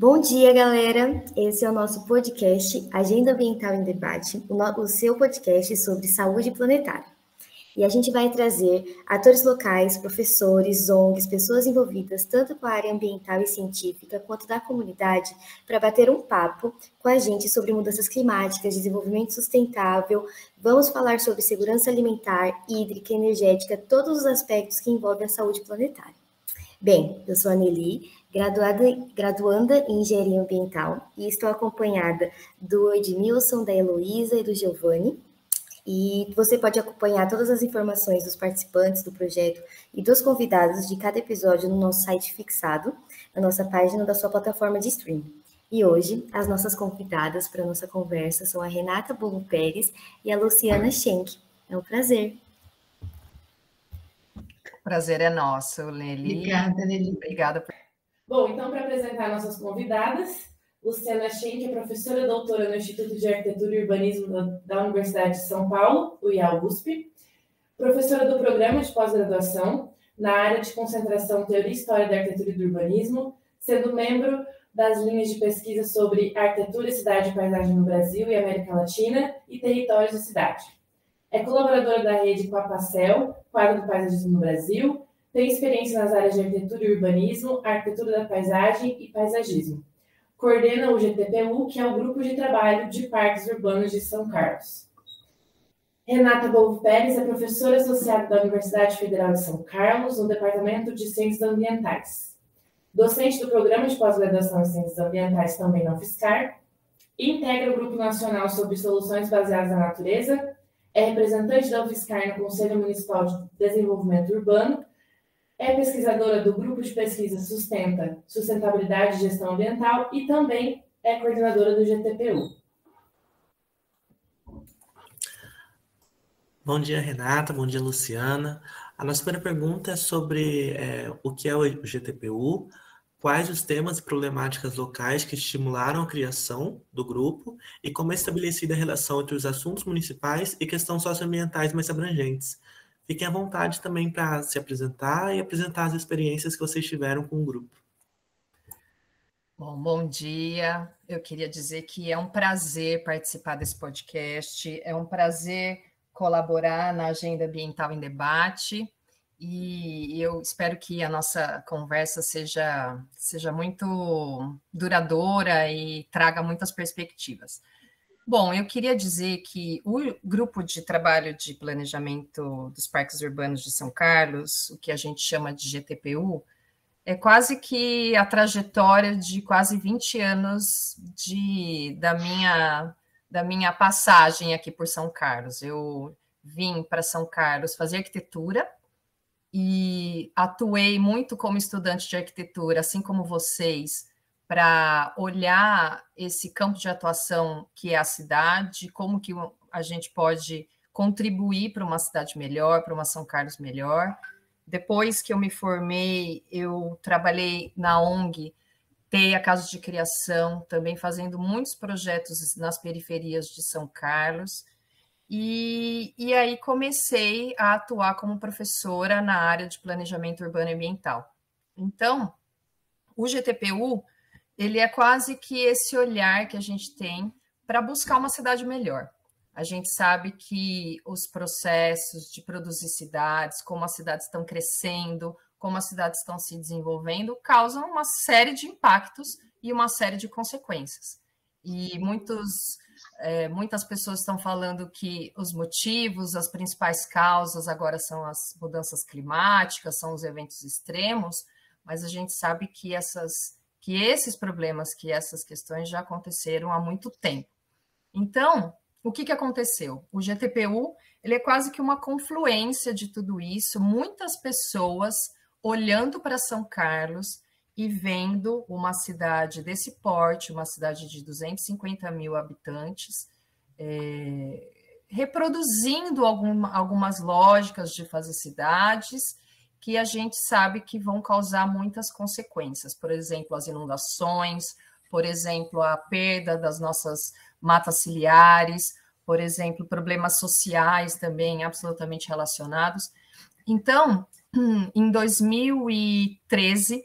Bom dia, galera. Esse é o nosso podcast Agenda Ambiental em Debate, o, seu podcast sobre saúde planetária. E a gente vai trazer atores locais, professores, ONGs, pessoas envolvidas tanto com a área ambiental e científica quanto da comunidade para bater um papo com a gente sobre mudanças climáticas, desenvolvimento sustentável. Vamos falar sobre segurança alimentar, hídrica, energética, todos os aspectos que envolvem a saúde planetária. Bem, eu sou a Nelly, graduada, graduanda em Engenharia Ambiental, e estou acompanhada do Edmilson, da Heloísa e do Giovanni. E você pode acompanhar todas as informações dos participantes do projeto e dos convidados de cada episódio no nosso site fixado, na nossa página da sua plataforma de streaming. E hoje, as nossas convidadas para a nossa conversa são a Renata Bolo Pérez e a Luciana Schenck. É um prazer. Prazer é nosso, Leli. Obrigada, Leli. Obrigada por Bom, então, para apresentar nossas convidadas, Luciana Schenck é professora doutora no Instituto de Arquitetura e Urbanismo da Universidade de São Paulo, o IAL-USP, professora do programa de pós-graduação na área de concentração Teoria e História da Arquitetura e do Urbanismo, sendo membro das linhas de pesquisa sobre arquitetura, cidade e paisagem no Brasil e América Latina e territórios da cidade. É colaboradora da rede Coapacel, quadro do paisagismo no Brasil, tem experiência nas áreas de arquitetura e urbanismo, arquitetura da paisagem e paisagismo. Coordena o GTPU, que é o Grupo de Trabalho de Parques Urbanos de São Carlos. Renata Bolvo Pérez é professora associada da Universidade Federal de São Carlos, no Departamento de Ciências Ambientais. Docente do Programa de Pós-Graduação em Ciências Ambientais, também não FISCAR. Integra o Grupo Nacional sobre Soluções Baseadas na Natureza. É representante da UFSCar no Conselho Municipal de Desenvolvimento Urbano é pesquisadora do Grupo de Pesquisa Sustenta, Sustentabilidade e Gestão Ambiental e também é coordenadora do GTPU. Bom dia, Renata. Bom dia, Luciana. A nossa primeira pergunta é sobre é, o que é o GTPU, quais os temas e problemáticas locais que estimularam a criação do grupo e como é estabelecida a relação entre os assuntos municipais e questões socioambientais mais abrangentes. Fiquem à vontade também para se apresentar e apresentar as experiências que vocês tiveram com o grupo. Bom, bom dia. Eu queria dizer que é um prazer participar desse podcast, é um prazer colaborar na Agenda Ambiental em Debate e eu espero que a nossa conversa seja, seja muito duradoura e traga muitas perspectivas. Bom, eu queria dizer que o grupo de trabalho de planejamento dos parques urbanos de São Carlos, o que a gente chama de GTPU, é quase que a trajetória de quase 20 anos de, da, minha, da minha passagem aqui por São Carlos. Eu vim para São Carlos fazer arquitetura e atuei muito como estudante de arquitetura, assim como vocês, para olhar esse campo de atuação que é a cidade, como que a gente pode contribuir para uma cidade melhor, para uma São Carlos melhor. Depois que eu me formei, eu trabalhei na ONG TEI, a Casa de Criação, também fazendo muitos projetos nas periferias de São Carlos. E, e aí comecei a atuar como professora na área de planejamento urbano e ambiental. Então, o GTPU ele é quase que esse olhar que a gente tem para buscar uma cidade melhor. A gente sabe que os processos de produzir cidades, como as cidades estão crescendo, como as cidades estão se desenvolvendo, causam uma série de impactos e uma série de consequências. E muitos, é, muitas pessoas estão falando que os motivos, as principais causas agora são as mudanças climáticas, são os eventos extremos, mas a gente sabe que essas que esses problemas, que essas questões já aconteceram há muito tempo. Então, o que, que aconteceu? O GTPU ele é quase que uma confluência de tudo isso, muitas pessoas olhando para São Carlos e vendo uma cidade desse porte, uma cidade de 250 mil habitantes, é, reproduzindo alguma, algumas lógicas de fazer cidades que a gente sabe que vão causar muitas consequências, por exemplo, as inundações, por exemplo, a perda das nossas matas ciliares, por exemplo, problemas sociais também absolutamente relacionados. Então, em 2013,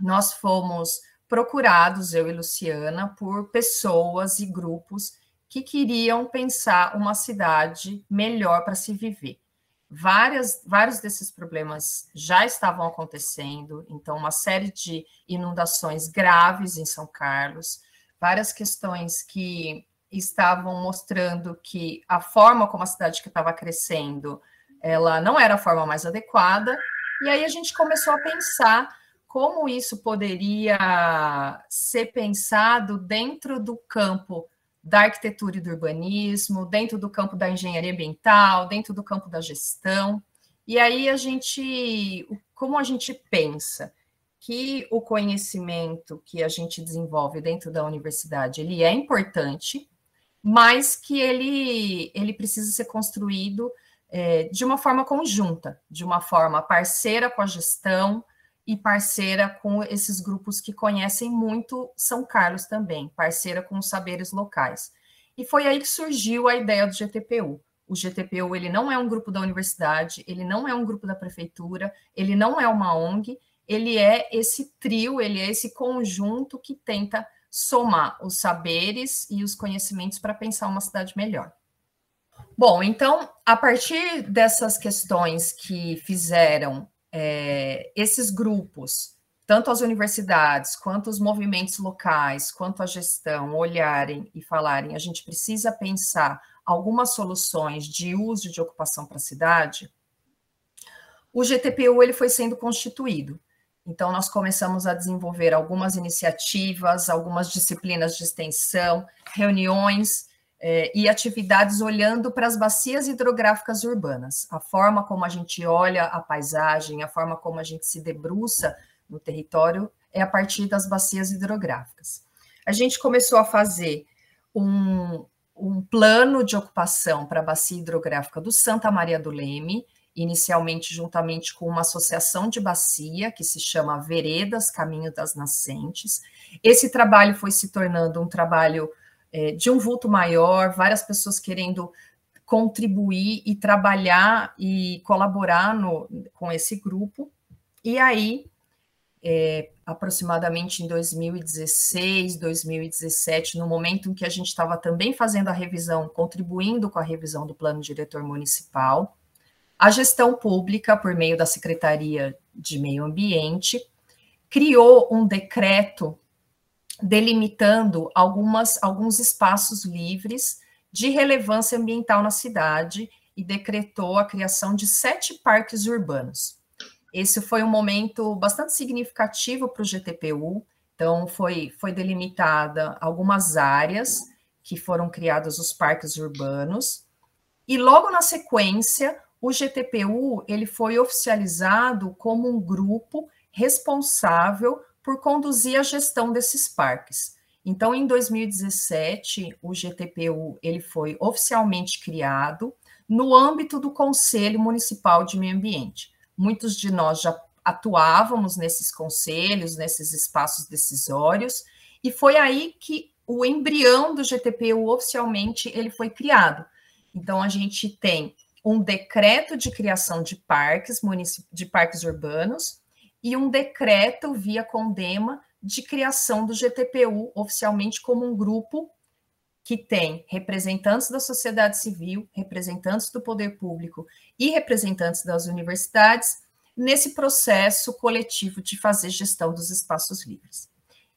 nós fomos procurados, eu e Luciana, por pessoas e grupos que queriam pensar uma cidade melhor para se viver. Várias, vários desses problemas já estavam acontecendo, então, uma série de inundações graves em São Carlos, várias questões que estavam mostrando que a forma como a cidade que estava crescendo, ela não era a forma mais adequada, e aí a gente começou a pensar como isso poderia ser pensado dentro do campo da arquitetura e do urbanismo, dentro do campo da engenharia ambiental, dentro do campo da gestão. E aí a gente, como a gente pensa que o conhecimento que a gente desenvolve dentro da universidade, ele é importante, mas que ele, ele precisa ser construído é, de uma forma conjunta, de uma forma parceira com a gestão, e parceira com esses grupos que conhecem muito São Carlos também, parceira com os saberes locais. E foi aí que surgiu a ideia do GTPU. O GTPU ele não é um grupo da universidade, ele não é um grupo da prefeitura, ele não é uma ONG, ele é esse trio, ele é esse conjunto que tenta somar os saberes e os conhecimentos para pensar uma cidade melhor. Bom, então, a partir dessas questões que fizeram é, esses grupos, tanto as universidades, quanto os movimentos locais, quanto a gestão, olharem e falarem, a gente precisa pensar algumas soluções de uso de ocupação para a cidade, o GTPU ele foi sendo constituído. Então, nós começamos a desenvolver algumas iniciativas, algumas disciplinas de extensão, reuniões é, e atividades olhando para as bacias hidrográficas urbanas, a forma como a gente olha a paisagem, a forma como a gente se debruça no território é a partir das bacias hidrográficas. A gente começou a fazer um, um plano de ocupação para a bacia hidrográfica do Santa Maria do Leme, inicialmente juntamente com uma associação de bacia que se chama Veredas Caminho das Nascentes. Esse trabalho foi se tornando um trabalho é, de um vulto maior, várias pessoas querendo contribuir e trabalhar e colaborar no, com esse grupo. E aí, é, aproximadamente em 2016, 2017, no momento em que a gente estava também fazendo a revisão, contribuindo com a revisão do plano diretor municipal, a gestão pública, por meio da Secretaria de Meio Ambiente, criou um decreto delimitando algumas, alguns espaços livres de relevância ambiental na cidade e decretou a criação de sete parques urbanos. Esse foi um momento bastante significativo para o GTPU, então foi, foi delimitada algumas áreas que foram criados os parques urbanos, e logo na sequência, o GTPU ele foi oficializado como um grupo responsável por conduzir a gestão desses parques. Então, em 2017, o GTPU ele foi oficialmente criado no âmbito do Conselho Municipal de Meio Ambiente. Muitos de nós já atuávamos nesses conselhos, nesses espaços decisórios, e foi aí que o embrião do GTPU oficialmente ele foi criado. Então, a gente tem um decreto de criação de parques, de parques urbanos, e um decreto via Condema de criação do GTPU oficialmente como um grupo que tem representantes da sociedade civil, representantes do poder público e representantes das universidades nesse processo coletivo de fazer gestão dos espaços livres.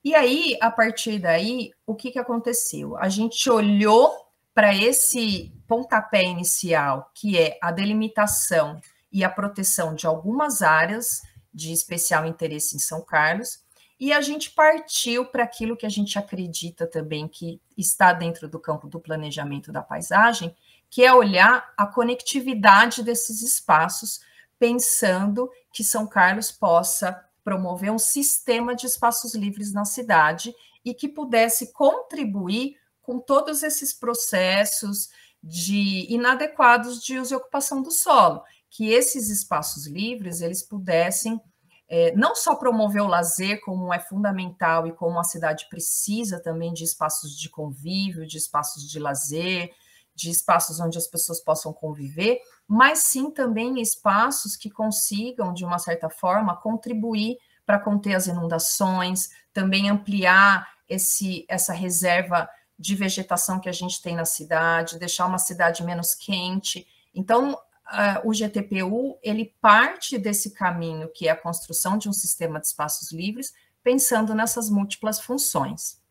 E aí, a partir daí, o que, que aconteceu? A gente olhou para esse pontapé inicial, que é a delimitação e a proteção de algumas áreas de especial interesse em São Carlos, e a gente partiu para aquilo que a gente acredita também que está dentro do campo do planejamento da paisagem, que é olhar a conectividade desses espaços, pensando que São Carlos possa promover um sistema de espaços livres na cidade e que pudesse contribuir com todos esses processos de inadequados de uso e ocupação do solo que esses espaços livres eles pudessem é, não só promover o lazer, como é fundamental e como a cidade precisa também de espaços de convívio, de espaços de lazer, de espaços onde as pessoas possam conviver, mas sim também espaços que consigam, de uma certa forma, contribuir para conter as inundações, também ampliar esse, essa reserva de vegetação que a gente tem na cidade, deixar uma cidade menos quente. Então, uh, o GTPU ele parte desse caminho que é a construção de um sistema de espaços livres, pensando nessas múltiplas funções.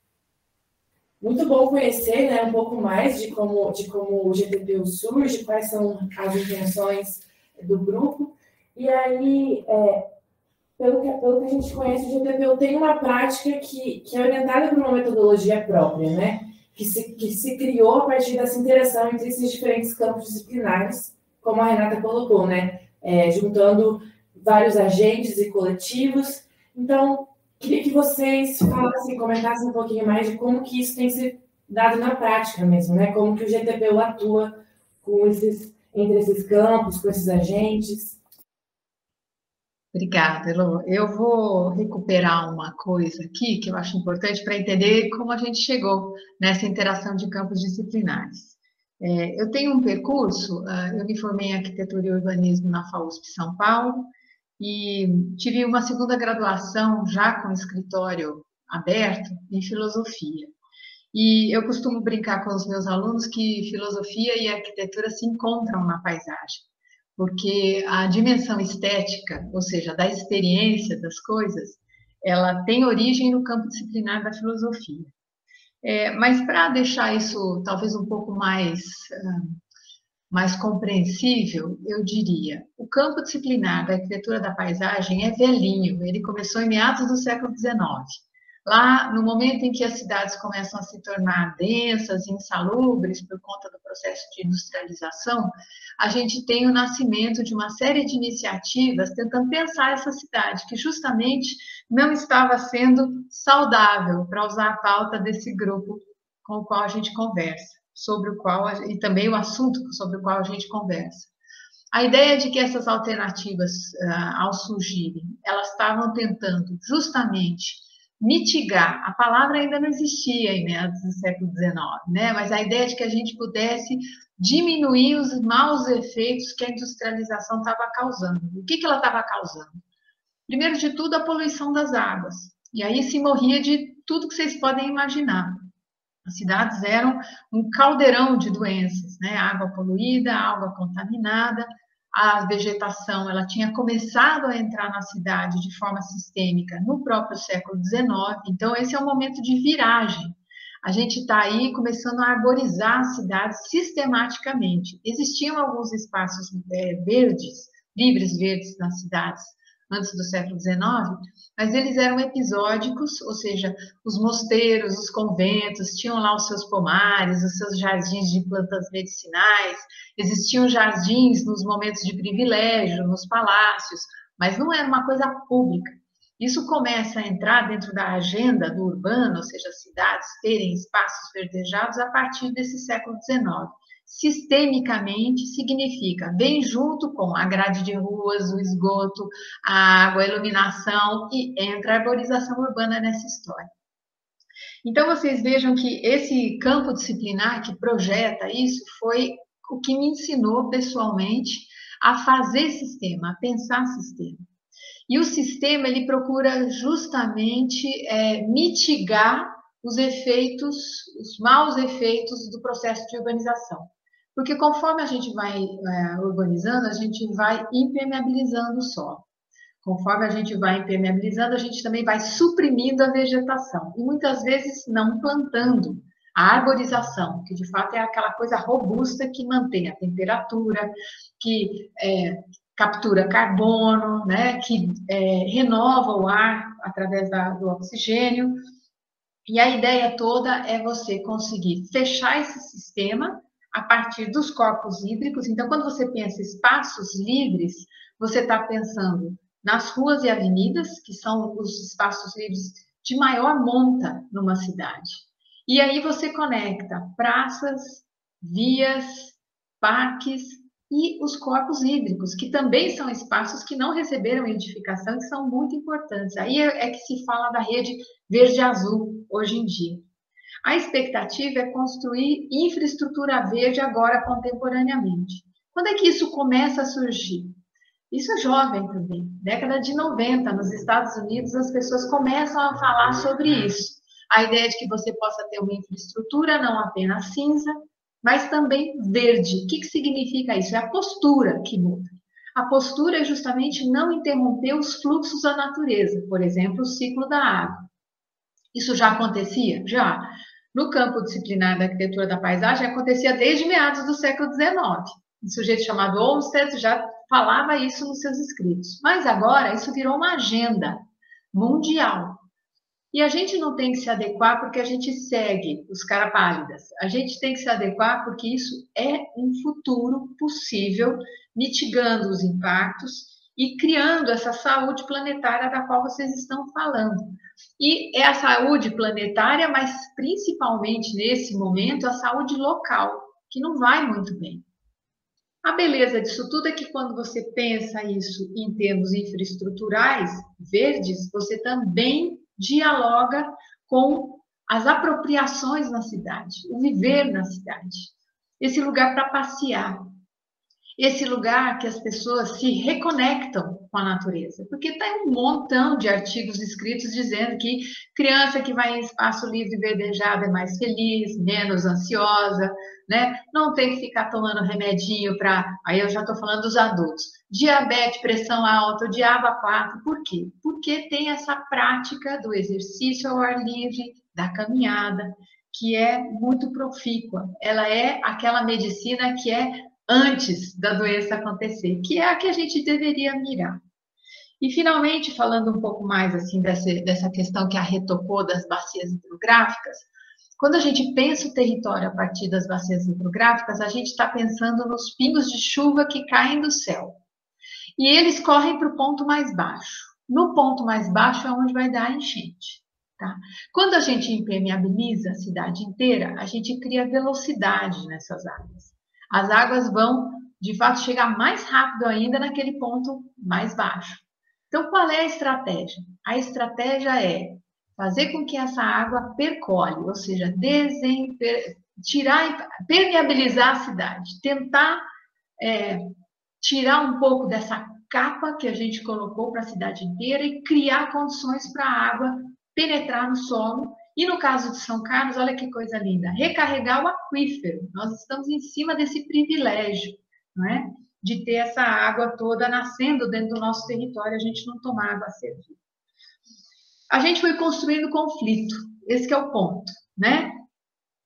Muito bom conhecer né, um pouco mais de como, de como o GTPU surge, quais são as intenções do grupo. E aí, é, pelo, que, pelo que a gente conhece, o GTPU tem uma prática que, que é orientada por uma metodologia própria, né? Que se, que se criou a partir dessa interação entre esses diferentes campos disciplinares, como a Renata colocou, né? É, juntando vários agentes e coletivos. Então, queria que vocês falassem, comentassem um pouquinho mais de como que isso tem se dado na prática mesmo, né? Como que o GTPU atua com esses, entre esses campos, com esses agentes. Obrigada, Elo. Eu vou recuperar uma coisa aqui que eu acho importante para entender como a gente chegou nessa interação de campos disciplinares. É, eu tenho um percurso, uh, eu me formei em arquitetura e urbanismo na FAUSP São Paulo e tive uma segunda graduação já com escritório aberto em filosofia. E eu costumo brincar com os meus alunos que filosofia e arquitetura se encontram na paisagem porque a dimensão estética, ou seja, da experiência das coisas, ela tem origem no campo disciplinar da filosofia. É, mas para deixar isso talvez um pouco mais, uh, mais compreensível, eu diria, o campo disciplinar da arquitetura da paisagem é velhinho, ele começou em meados do século XIX. Lá, no momento em que as cidades começam a se tornar densas, insalubres por conta do processo de industrialização, a gente tem o nascimento de uma série de iniciativas tentando pensar essa cidade, que justamente não estava sendo saudável, para usar a pauta desse grupo com o qual a gente conversa, sobre o qual, e também o assunto sobre o qual a gente conversa. A ideia de que essas alternativas, ah, ao surgirem, elas estavam tentando justamente mitigar. A palavra ainda não existia em meados do século XIX, né? Mas a ideia de que a gente pudesse diminuir os maus efeitos que a industrialização estava causando. O que, que ela estava causando? Primeiro de tudo, a poluição das águas. E aí se morria de tudo que vocês podem imaginar. As cidades eram um caldeirão de doenças, né? Água poluída, água contaminada, a vegetação ela tinha começado a entrar na cidade de forma sistêmica no próprio século XIX, então esse é um momento de viragem. A gente está aí começando a arborizar as cidades sistematicamente. Existiam alguns espaços é, verdes, livres verdes nas cidades, antes do século XIX, mas eles eram episódicos, ou seja, os mosteiros, os conventos tinham lá os seus pomares, os seus jardins de plantas medicinais, existiam jardins nos momentos de privilégio, nos palácios, mas não era uma coisa pública. Isso começa a entrar dentro da agenda do urbano, ou seja, as cidades terem espaços verdejados a partir desse século XIX sistemicamente significa vem junto com a grade de ruas, o esgoto, a água, a iluminação e entra a arborização urbana nessa história. Então vocês vejam que esse campo disciplinar que projeta isso foi o que me ensinou pessoalmente a fazer sistema, a pensar sistema. E o sistema ele procura justamente é, mitigar os efeitos, os maus efeitos do processo de urbanização. Porque conforme a gente vai é, urbanizando, a gente vai impermeabilizando o solo. Conforme a gente vai impermeabilizando, a gente também vai suprimindo a vegetação. E muitas vezes não plantando a arborização, que de fato é aquela coisa robusta que mantém a temperatura, que é, captura carbono, né, que é, renova o ar através da, do oxigênio. E a ideia toda é você conseguir fechar esse sistema a partir dos corpos hídricos. Então, quando você pensa espaços livres, você está pensando nas ruas e avenidas, que são os espaços livres de maior monta numa cidade. E aí você conecta praças, vias, parques e os corpos hídricos, que também são espaços que não receberam edificação e são muito importantes. Aí é, é que se fala da rede verde-azul hoje em dia. A expectativa é construir infraestrutura verde agora contemporaneamente. Quando é que isso começa a surgir? Isso é jovem também. Década de 90, nos Estados Unidos, as pessoas começam a falar sobre isso. A ideia de que você possa ter uma infraestrutura não apenas cinza, mas também verde. O que, que significa isso? É a postura que muda. A postura é justamente não interromper os fluxos da natureza, por exemplo, o ciclo da água. Isso já acontecia? Já. No campo disciplinar da arquitetura da paisagem, acontecia desde meados do século XIX. Um sujeito chamado Olmsted já falava isso nos seus escritos. Mas agora isso virou uma agenda mundial. E a gente não tem que se adequar porque a gente segue os cara pálidas. A gente tem que se adequar porque isso é um futuro possível, mitigando os impactos e criando essa saúde planetária da qual vocês estão falando. E é a saúde planetária, mas principalmente nesse momento a saúde local, que não vai muito bem. A beleza disso tudo é que quando você pensa isso em termos infraestruturais verdes, você também dialoga com as apropriações na cidade, o viver na cidade. Esse lugar para passear, esse lugar que as pessoas se reconectam com a natureza. Porque tem um montão de artigos escritos dizendo que criança que vai em espaço livre verdejado é mais feliz, menos ansiosa, né? Não tem que ficar tomando remedinho para. Aí eu já estou falando dos adultos. Diabetes, pressão alta, diaba 4. Por quê? Porque tem essa prática do exercício ao ar livre, da caminhada, que é muito profícua. Ela é aquela medicina que é antes da doença acontecer, que é a que a gente deveria mirar. E finalmente, falando um pouco mais assim dessa, dessa questão que a retocou das bacias hidrográficas, quando a gente pensa o território a partir das bacias hidrográficas, a gente está pensando nos pingos de chuva que caem do céu. E eles correm para o ponto mais baixo. No ponto mais baixo é onde vai dar a enchente. Tá? Quando a gente impermeabiliza a cidade inteira, a gente cria velocidade nessas águas as águas vão, de fato, chegar mais rápido ainda naquele ponto mais baixo. Então, qual é a estratégia? A estratégia é fazer com que essa água percole, ou seja, desemper... tirar, permeabilizar a cidade, tentar é, tirar um pouco dessa capa que a gente colocou para a cidade inteira e criar condições para a água penetrar no solo e no caso de São Carlos, olha que coisa linda, recarregar o aquífero. Nós estamos em cima desse privilégio, não é? De ter essa água toda nascendo dentro do nosso território, a gente não tomar água servida. A gente foi construindo conflito, esse é o ponto, né?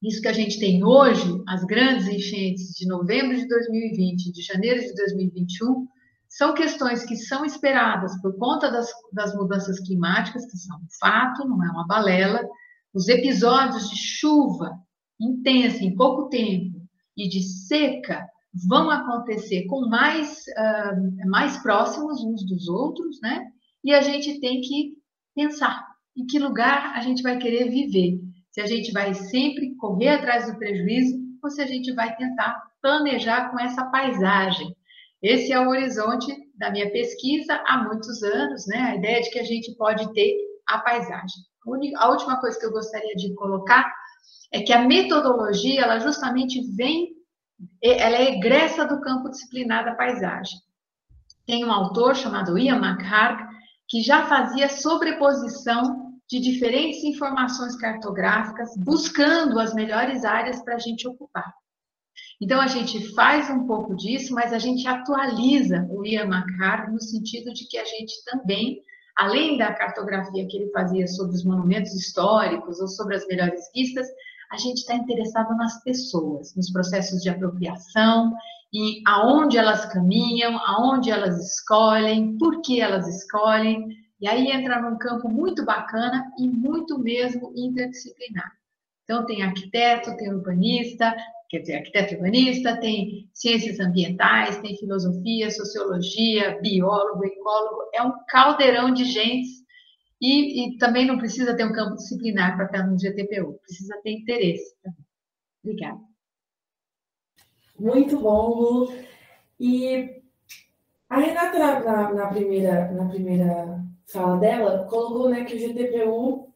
Isso que a gente tem hoje, as grandes enchentes de novembro de 2020, de janeiro de 2021, são questões que são esperadas por conta das, das mudanças climáticas, que são um fato, não é uma balela, os episódios de chuva intensa em pouco tempo e de seca vão acontecer com mais, uh, mais próximos uns dos outros, né? E a gente tem que pensar em que lugar a gente vai querer viver. Se a gente vai sempre correr atrás do prejuízo ou se a gente vai tentar planejar com essa paisagem. Esse é o horizonte da minha pesquisa há muitos anos, né? A ideia de que a gente pode ter a paisagem. A última coisa que eu gostaria de colocar é que a metodologia, ela justamente vem, ela é egressa do campo disciplinar da paisagem. Tem um autor chamado Ian McHarg, que já fazia sobreposição de diferentes informações cartográficas, buscando as melhores áreas para a gente ocupar. Então, a gente faz um pouco disso, mas a gente atualiza o Ian McHarg no sentido de que a gente também além da cartografia que ele fazia sobre os monumentos históricos ou sobre as melhores vistas, a gente está interessado nas pessoas, nos processos de apropriação e aonde elas caminham, aonde elas escolhem, por que elas escolhem. E aí entra num campo muito bacana e muito mesmo interdisciplinar. Então, tem arquiteto, tem urbanista, quer dizer, arquiteto urbanista, tem ciências ambientais, tem filosofia, sociologia, biólogo, ecólogo, é um caldeirão de gentes e, e também não precisa ter um campo disciplinar para estar no GTPU, precisa ter interesse. Obrigada. Muito bom, Lu. E a Renata, na, na, primeira, na primeira fala dela, colocou né, que o GTPU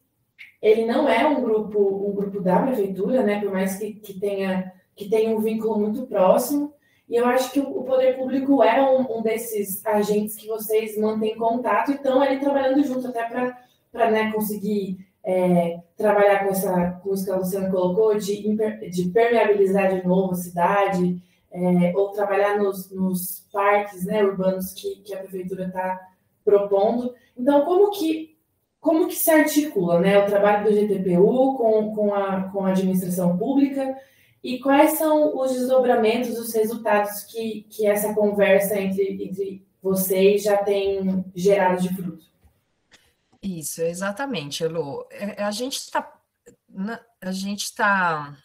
ele não é um grupo um grupo da prefeitura, né? Por mais que, que tenha que tenha um vínculo muito próximo. E eu acho que o poder público é um, um desses agentes que vocês mantêm contato e estão ali trabalhando junto, até para né, conseguir é, trabalhar com, essa, com isso que a Luciana colocou, de, de permeabilizar de novo a cidade, é, ou trabalhar nos, nos parques né, urbanos que, que a prefeitura está propondo. Então, como que, como que se articula né, o trabalho do GTPU com, com, a, com a administração pública e quais são os desdobramentos, os resultados que, que essa conversa entre, entre vocês já tem gerado de fruto? Isso, exatamente, Elo. É, a gente está. A gente está.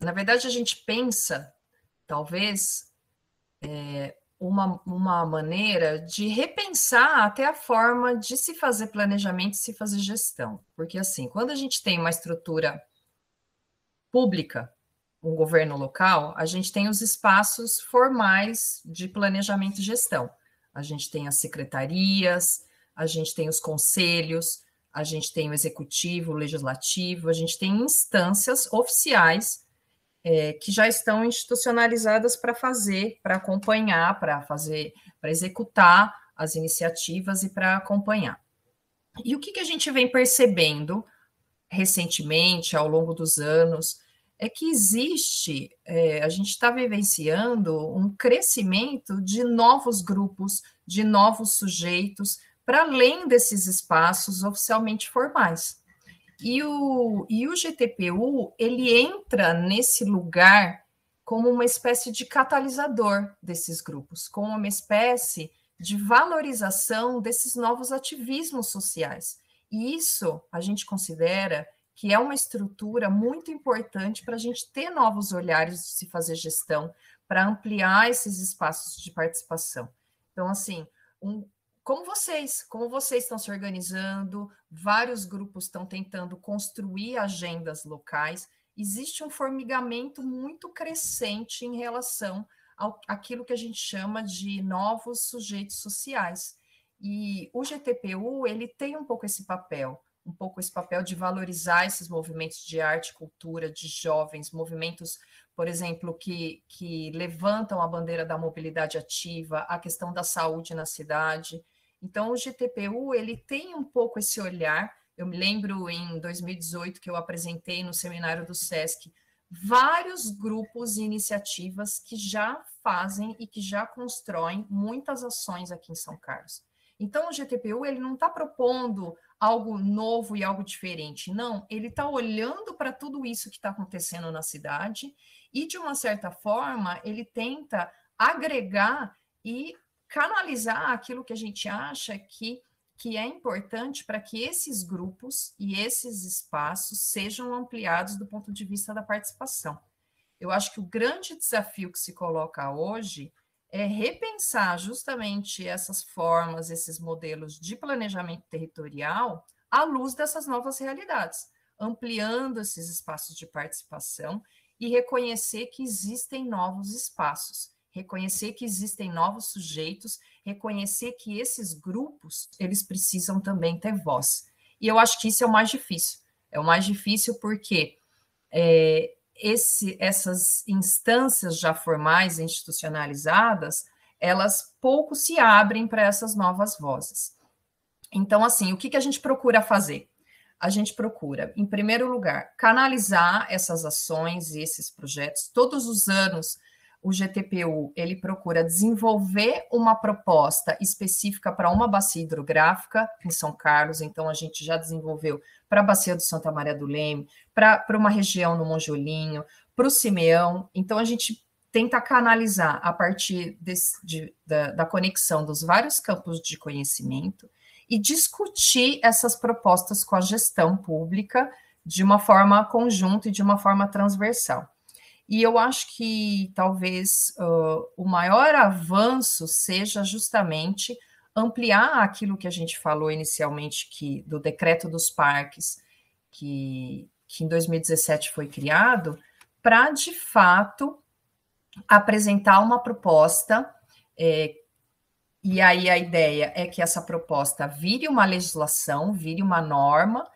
Na verdade, a gente pensa, talvez, é, uma, uma maneira de repensar até a forma de se fazer planejamento se fazer gestão. Porque, assim, quando a gente tem uma estrutura pública, um governo local, a gente tem os espaços formais de planejamento e gestão. A gente tem as secretarias, a gente tem os conselhos, a gente tem o executivo, o legislativo, a gente tem instâncias oficiais é, que já estão institucionalizadas para fazer, para acompanhar, para fazer, para executar as iniciativas e para acompanhar. E o que, que a gente vem percebendo recentemente, ao longo dos anos, é que existe, é, a gente está vivenciando um crescimento de novos grupos, de novos sujeitos, para além desses espaços oficialmente formais. E o, e o GTPU, ele entra nesse lugar como uma espécie de catalisador desses grupos, como uma espécie de valorização desses novos ativismos sociais. E isso a gente considera que é uma estrutura muito importante para a gente ter novos olhares de se fazer gestão, para ampliar esses espaços de participação. Então, assim, um, como vocês, como vocês estão se organizando, vários grupos estão tentando construir agendas locais, existe um formigamento muito crescente em relação ao, àquilo que a gente chama de novos sujeitos sociais. E o GTPU, ele tem um pouco esse papel, um pouco esse papel de valorizar esses movimentos de arte, cultura, de jovens, movimentos, por exemplo, que, que levantam a bandeira da mobilidade ativa, a questão da saúde na cidade. Então, o GTPU, ele tem um pouco esse olhar. Eu me lembro em 2018 que eu apresentei no seminário do SESC vários grupos e iniciativas que já fazem e que já constroem muitas ações aqui em São Carlos. Então, o GTPU ele não está propondo algo novo e algo diferente, não. Ele está olhando para tudo isso que está acontecendo na cidade e, de uma certa forma, ele tenta agregar e canalizar aquilo que a gente acha que, que é importante para que esses grupos e esses espaços sejam ampliados do ponto de vista da participação. Eu acho que o grande desafio que se coloca hoje é repensar justamente essas formas, esses modelos de planejamento territorial à luz dessas novas realidades, ampliando esses espaços de participação e reconhecer que existem novos espaços, reconhecer que existem novos sujeitos, reconhecer que esses grupos, eles precisam também ter voz. E eu acho que isso é o mais difícil. É o mais difícil porque é, esse, essas instâncias já formais, institucionalizadas, elas pouco se abrem para essas novas vozes. Então, assim, o que, que a gente procura fazer? A gente procura, em primeiro lugar, canalizar essas ações e esses projetos. Todos os anos, o GTPU ele procura desenvolver uma proposta específica para uma bacia hidrográfica em São Carlos. Então, a gente já desenvolveu para a bacia do Santa Maria do Leme, para uma região no Monjolinho, para o Simeão. Então, a gente tenta canalizar a partir desse, de, da, da conexão dos vários campos de conhecimento e discutir essas propostas com a gestão pública de uma forma conjunta e de uma forma transversal. E eu acho que talvez uh, o maior avanço seja justamente ampliar aquilo que a gente falou inicialmente, que do decreto dos parques, que, que em 2017 foi criado, para de fato apresentar uma proposta. É, e aí a ideia é que essa proposta vire uma legislação, vire uma norma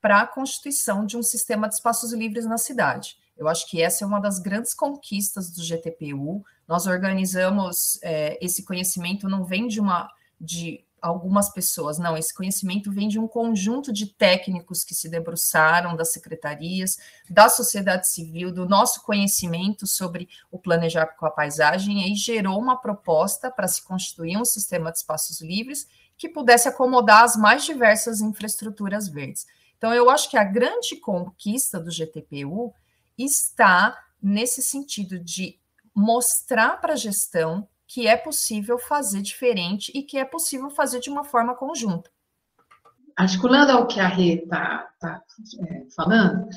para a constituição de um sistema de espaços livres na cidade. Eu acho que essa é uma das grandes conquistas do GTPU. Nós organizamos é, esse conhecimento, não vem de uma de algumas pessoas, não, esse conhecimento vem de um conjunto de técnicos que se debruçaram das secretarias, da sociedade civil, do nosso conhecimento sobre o planejar com a paisagem, e aí gerou uma proposta para se constituir um sistema de espaços livres que pudesse acomodar as mais diversas infraestruturas verdes. Então, eu acho que a grande conquista do GTPU está nesse sentido de mostrar para a gestão que é possível fazer diferente e que é possível fazer de uma forma conjunta. Articulando ao que a Rê está tá, é, falando,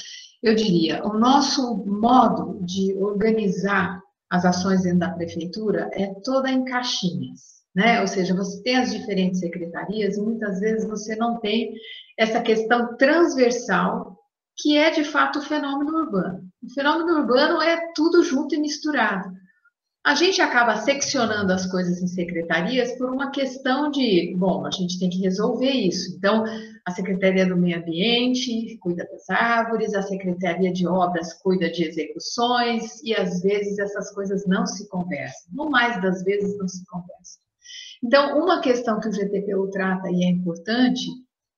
eu diria, o nosso modo de organizar as ações dentro da prefeitura é toda em caixinhas, né? Ou seja, você tem as diferentes secretarias e muitas vezes você não tem essa questão transversal que é de fato o fenômeno urbano. O fenômeno urbano é tudo junto e misturado. A gente acaba seccionando as coisas em secretarias por uma questão de, bom, a gente tem que resolver isso. Então, a Secretaria do Meio Ambiente cuida das árvores, a Secretaria de Obras cuida de execuções, e às vezes essas coisas não se conversam. No mais das vezes não se conversam. Então, uma questão que o GTPU trata e é importante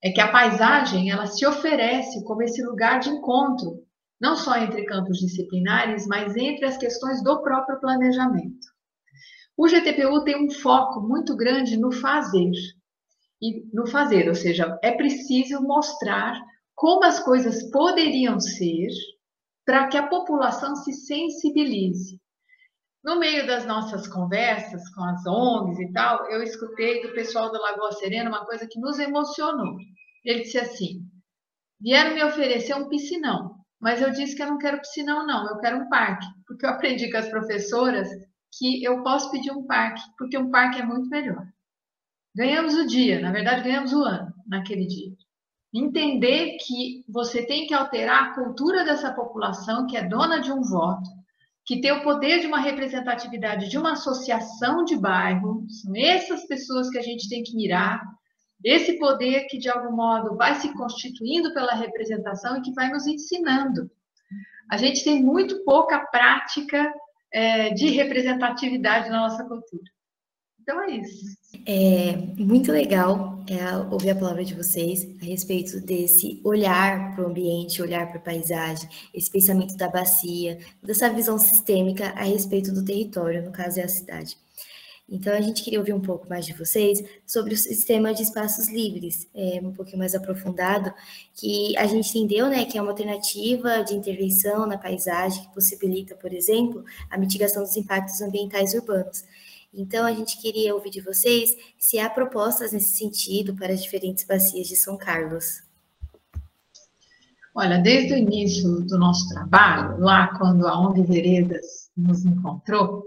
é que a paisagem ela se oferece como esse lugar de encontro não só entre campos disciplinares, mas entre as questões do próprio planejamento. O GTPU tem um foco muito grande no fazer. E no fazer, ou seja, é preciso mostrar como as coisas poderiam ser para que a população se sensibilize. No meio das nossas conversas com as ONGs e tal, eu escutei do pessoal do Lagoa Serena uma coisa que nos emocionou. Ele disse assim: vieram me oferecer um piscinão. Mas eu disse que eu não quero piscinão, não, eu quero um parque, porque eu aprendi com as professoras que eu posso pedir um parque, porque um parque é muito melhor. Ganhamos o dia, na verdade, ganhamos o ano naquele dia. Entender que você tem que alterar a cultura dessa população que é dona de um voto, que tem o poder de uma representatividade de uma associação de bairro, são essas pessoas que a gente tem que mirar, esse poder que, de algum modo, vai se constituindo pela representação e que vai nos ensinando. A gente tem muito pouca prática é, de representatividade na nossa cultura. Então é isso. É muito legal é, ouvir a palavra de vocês a respeito desse olhar para o ambiente, olhar para a paisagem, esse pensamento da bacia, dessa visão sistêmica a respeito do território, no caso é a cidade. Então, a gente queria ouvir um pouco mais de vocês sobre o sistema de espaços livres, é, um pouquinho mais aprofundado, que a gente entendeu né, que é uma alternativa de intervenção na paisagem que possibilita, por exemplo, a mitigação dos impactos ambientais urbanos. Então, a gente queria ouvir de vocês se há propostas nesse sentido para as diferentes bacias de São Carlos. Olha, desde o início do nosso trabalho, lá quando a ONG Veredas nos encontrou,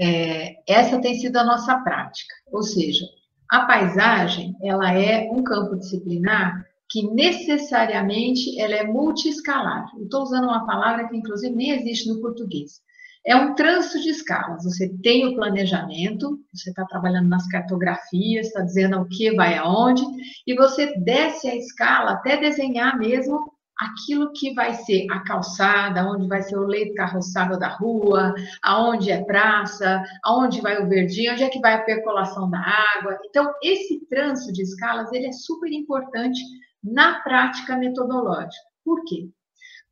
é, essa tem sido a nossa prática, ou seja, a paisagem ela é um campo disciplinar que necessariamente ela é multiescalar. Estou usando uma palavra que inclusive nem existe no português. É um trânsito de escalas. Você tem o planejamento, você está trabalhando nas cartografias, está dizendo o que vai aonde, e você desce a escala até desenhar mesmo aquilo que vai ser a calçada, onde vai ser o leito carroçável da rua, aonde é praça, aonde vai o verdinho, onde é que vai a percolação da água. Então, esse trânsito de escalas, ele é super importante na prática metodológica. Por quê?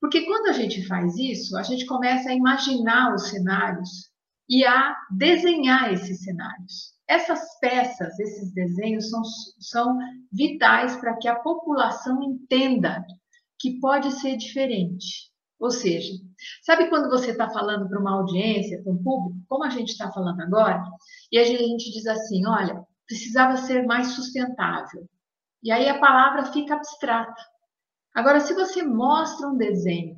Porque quando a gente faz isso, a gente começa a imaginar os cenários e a desenhar esses cenários. Essas peças, esses desenhos são, são vitais para que a população entenda que pode ser diferente. Ou seja, sabe quando você está falando para uma audiência, para um público, como a gente está falando agora, e a gente diz assim: olha, precisava ser mais sustentável. E aí a palavra fica abstrata. Agora, se você mostra um desenho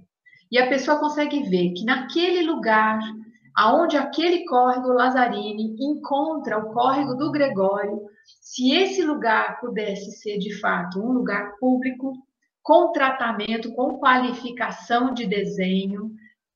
e a pessoa consegue ver que naquele lugar, aonde aquele córrego Lazzarini encontra o córrego do Gregório, se esse lugar pudesse ser de fato um lugar público, com tratamento, com qualificação de desenho,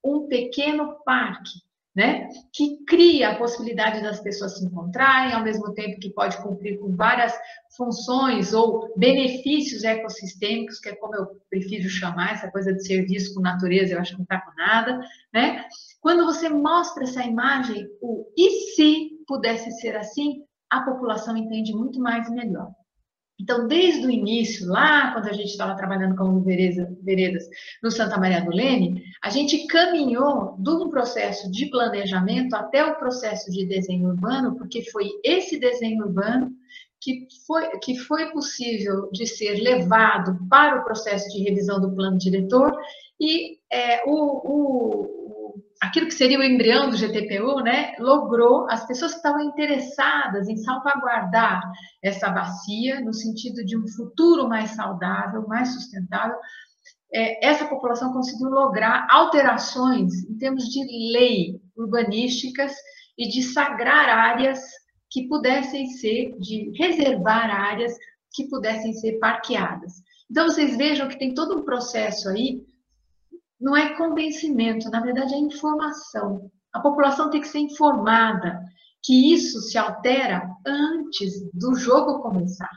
um pequeno parque né? Que cria a possibilidade das pessoas se encontrarem, ao mesmo tempo que pode cumprir com várias funções ou benefícios ecossistêmicos, que é como eu prefiro chamar essa coisa de serviço com natureza, eu acho que não está com nada, né? Quando você mostra essa imagem, o e se pudesse ser assim, a população entende muito mais e melhor. Então, desde o início, lá quando a gente estava trabalhando com veredas no Santa Maria do Leme, a gente caminhou de um processo de planejamento até o processo de desenho urbano, porque foi esse desenho urbano que foi, que foi possível de ser levado para o processo de revisão do plano diretor e é, o, o aquilo que seria o embrião do GTPU, né, logrou as pessoas que estavam interessadas em salvaguardar essa bacia no sentido de um futuro mais saudável, mais sustentável. É, essa população conseguiu lograr alterações em termos de lei urbanísticas e de sagrar áreas que pudessem ser, de reservar áreas que pudessem ser parqueadas. Então, vocês vejam que tem todo um processo aí não é convencimento, na verdade é informação. A população tem que ser informada que isso se altera antes do jogo começar.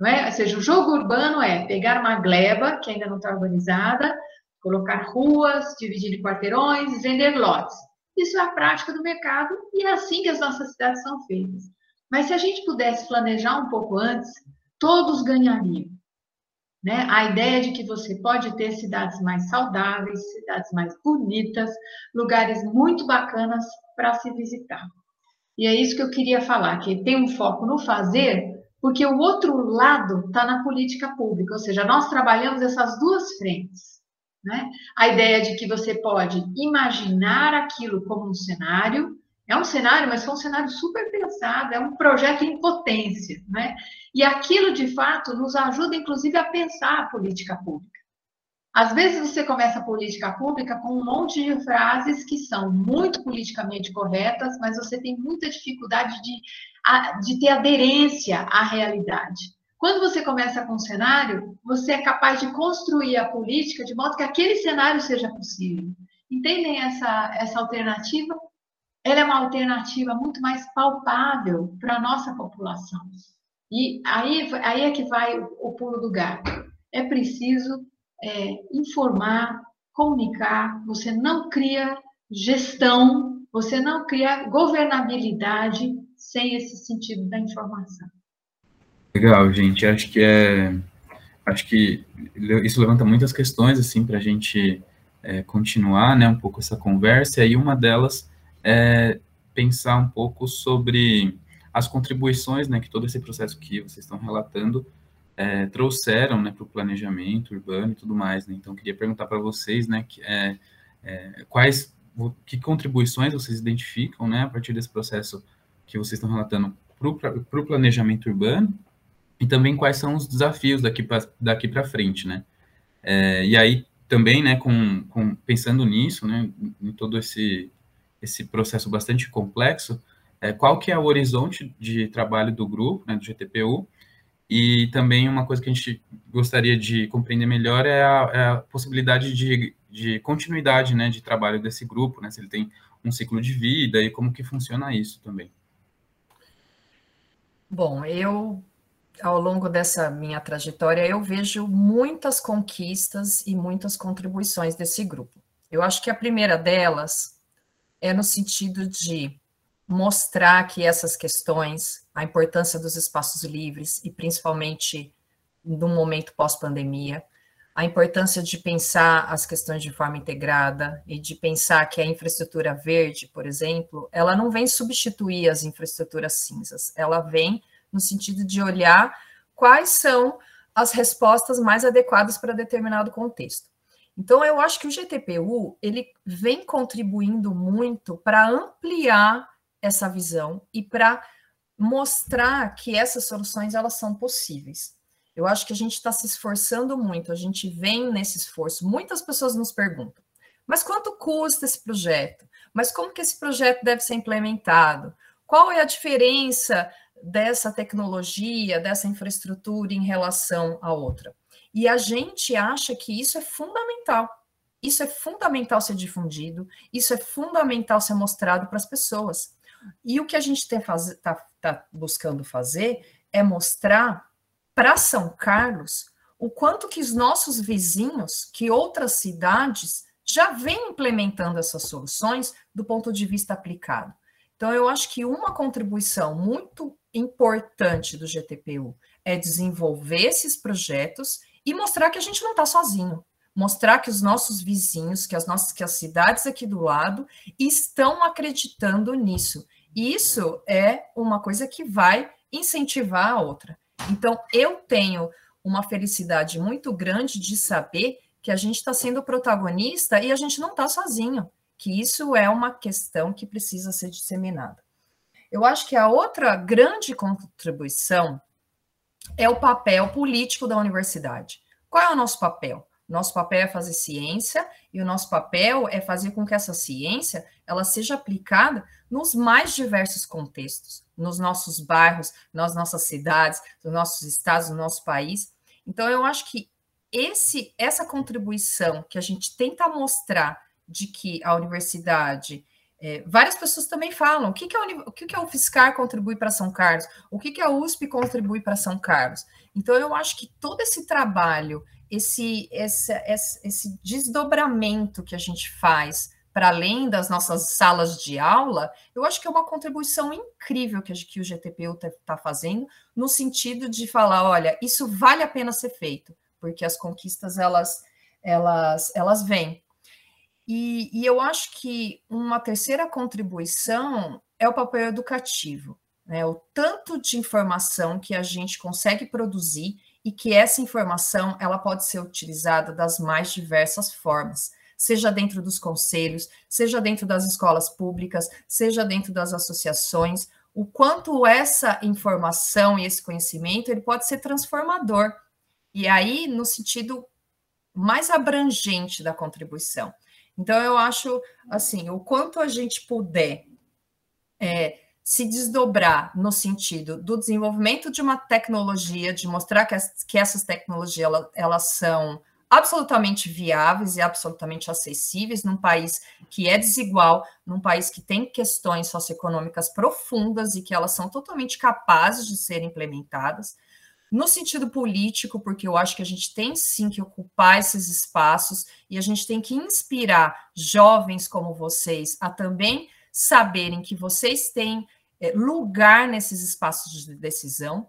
Não é? Ou seja, o jogo urbano é pegar uma gleba que ainda não está urbanizada, colocar ruas, dividir em quarteirões, vender lotes. Isso é a prática do mercado e é assim que as nossas cidades são feitas. Mas se a gente pudesse planejar um pouco antes, todos ganhariam. Né? A ideia de que você pode ter cidades mais saudáveis, cidades mais bonitas, lugares muito bacanas para se visitar. E é isso que eu queria falar, que tem um foco no fazer, porque o outro lado está na política pública, ou seja, nós trabalhamos essas duas frentes. Né? A ideia de que você pode imaginar aquilo como um cenário, é um cenário, mas foi um cenário super pensado, é um projeto em potência, né? E aquilo, de fato, nos ajuda, inclusive, a pensar a política pública. Às vezes você começa a política pública com um monte de frases que são muito politicamente corretas, mas você tem muita dificuldade de, de ter aderência à realidade. Quando você começa com um cenário, você é capaz de construir a política de modo que aquele cenário seja possível. Entendem essa, essa alternativa? Ela é uma alternativa muito mais palpável para a nossa população. E aí, aí é que vai o, pulo do gato. É preciso é, informar, comunicar, você não cria gestão, você não cria governabilidade sem esse sentido da informação. Legal, gente. Acho que é, acho que isso levanta muitas questões assim para a gente é, continuar, né, um pouco essa conversa. E uma delas é, pensar um pouco sobre as contribuições né, que todo esse processo que vocês estão relatando é, trouxeram né, para o planejamento urbano e tudo mais. Né? Então, queria perguntar para vocês né, que, é, é, quais que contribuições vocês identificam né, a partir desse processo que vocês estão relatando para o planejamento urbano e também quais são os desafios daqui para daqui frente. Né? É, e aí, também, né, com, com, pensando nisso, né, em todo esse esse processo bastante complexo, é, qual que é o horizonte de trabalho do grupo, né, do GTPU, e também uma coisa que a gente gostaria de compreender melhor é a, é a possibilidade de, de continuidade né, de trabalho desse grupo, né, se ele tem um ciclo de vida e como que funciona isso também. Bom, eu, ao longo dessa minha trajetória, eu vejo muitas conquistas e muitas contribuições desse grupo. Eu acho que a primeira delas é no sentido de mostrar que essas questões, a importância dos espaços livres, e principalmente no momento pós-pandemia, a importância de pensar as questões de forma integrada e de pensar que a infraestrutura verde, por exemplo, ela não vem substituir as infraestruturas cinzas, ela vem no sentido de olhar quais são as respostas mais adequadas para determinado contexto. Então, eu acho que o GTPU ele vem contribuindo muito para ampliar essa visão e para mostrar que essas soluções elas são possíveis. Eu acho que a gente está se esforçando muito, a gente vem nesse esforço. Muitas pessoas nos perguntam, mas quanto custa esse projeto? Mas como que esse projeto deve ser implementado? Qual é a diferença dessa tecnologia, dessa infraestrutura em relação à outra? E a gente acha que isso é fundamental. isso é fundamental ser difundido, isso é fundamental ser mostrado para as pessoas. E o que a gente está tá buscando fazer é mostrar para São Carlos o quanto que os nossos vizinhos, que outras cidades já vêm implementando essas soluções do ponto de vista aplicado. Então, eu acho que uma contribuição muito importante do GTPU é desenvolver esses projetos e mostrar que a gente não está sozinho. Mostrar que os nossos vizinhos, que as nossas que as cidades aqui do lado estão acreditando nisso. E isso é uma coisa que vai incentivar a outra. Então, eu tenho uma felicidade muito grande de saber que a gente está sendo protagonista e a gente não está sozinho, que isso é uma questão que precisa ser disseminada. Eu acho que a outra grande contribuição é o papel político da universidade. Qual é o nosso papel? Nosso papel é fazer ciência e o nosso papel é fazer com que essa ciência ela seja aplicada nos mais diversos contextos, nos nossos bairros, nas nossas cidades, nos nossos estados, no nosso país. Então eu acho que esse essa contribuição que a gente tenta mostrar de que a universidade é, várias pessoas também falam o que, que, a, o que, que a UFSCar contribui para São Carlos, o que, que a USP contribui para São Carlos. Então, eu acho que todo esse trabalho, esse, esse, esse, esse desdobramento que a gente faz para além das nossas salas de aula, eu acho que é uma contribuição incrível que, que o GTPU está tá fazendo, no sentido de falar, olha, isso vale a pena ser feito, porque as conquistas, elas, elas, elas vêm. E, e eu acho que uma terceira contribuição é o papel educativo, né? o tanto de informação que a gente consegue produzir e que essa informação ela pode ser utilizada das mais diversas formas, seja dentro dos conselhos, seja dentro das escolas públicas, seja dentro das associações, o quanto essa informação e esse conhecimento ele pode ser transformador. E aí, no sentido mais abrangente da contribuição. Então, eu acho, assim, o quanto a gente puder é, se desdobrar no sentido do desenvolvimento de uma tecnologia, de mostrar que, as, que essas tecnologias elas, são absolutamente viáveis e absolutamente acessíveis num país que é desigual, num país que tem questões socioeconômicas profundas e que elas são totalmente capazes de serem implementadas no sentido político, porque eu acho que a gente tem sim que ocupar esses espaços e a gente tem que inspirar jovens como vocês a também saberem que vocês têm é, lugar nesses espaços de decisão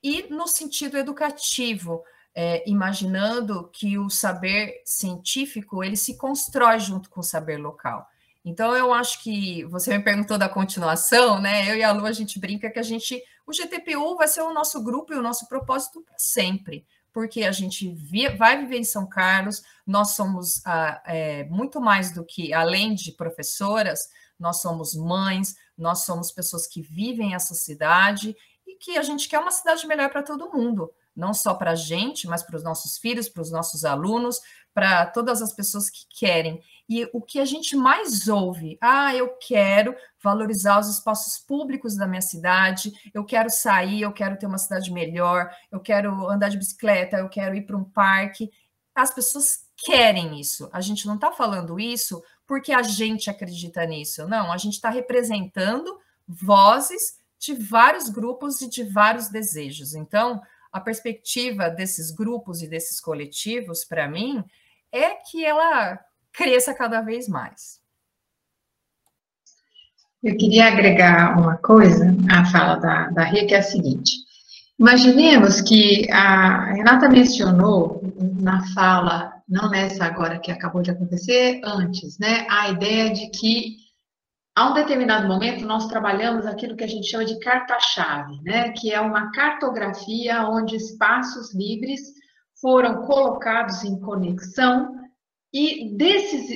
e no sentido educativo, é, imaginando que o saber científico ele se constrói junto com o saber local. Então, eu acho que você me perguntou da continuação, né? Eu e a Lu, a gente brinca que a gente o GTPU vai ser o nosso grupo e o nosso propósito para sempre, porque a gente via, vai viver em São Carlos, nós somos ah, é, muito mais do que, além de professoras, nós somos mães, nós somos pessoas que vivem essa cidade e que a gente quer uma cidade melhor para todo mundo, não só para a gente, mas para os nossos filhos, para os nossos alunos, para todas as pessoas que querem. E o que a gente mais ouve, ah, eu quero valorizar os espaços públicos da minha cidade, eu quero sair, eu quero ter uma cidade melhor, eu quero andar de bicicleta, eu quero ir para um parque. As pessoas querem isso. A gente não está falando isso porque a gente acredita nisso, não. A gente está representando vozes de vários grupos e de vários desejos. Então, a perspectiva desses grupos e desses coletivos, para mim, é que ela cresça cada vez mais. Eu queria agregar uma coisa à fala da, da Ria, que é a seguinte. Imaginemos que a Renata mencionou na fala, não nessa agora que acabou de acontecer, antes, né, a ideia de que a um determinado momento nós trabalhamos aquilo que a gente chama de carta-chave, né, que é uma cartografia onde espaços livres foram colocados em conexão e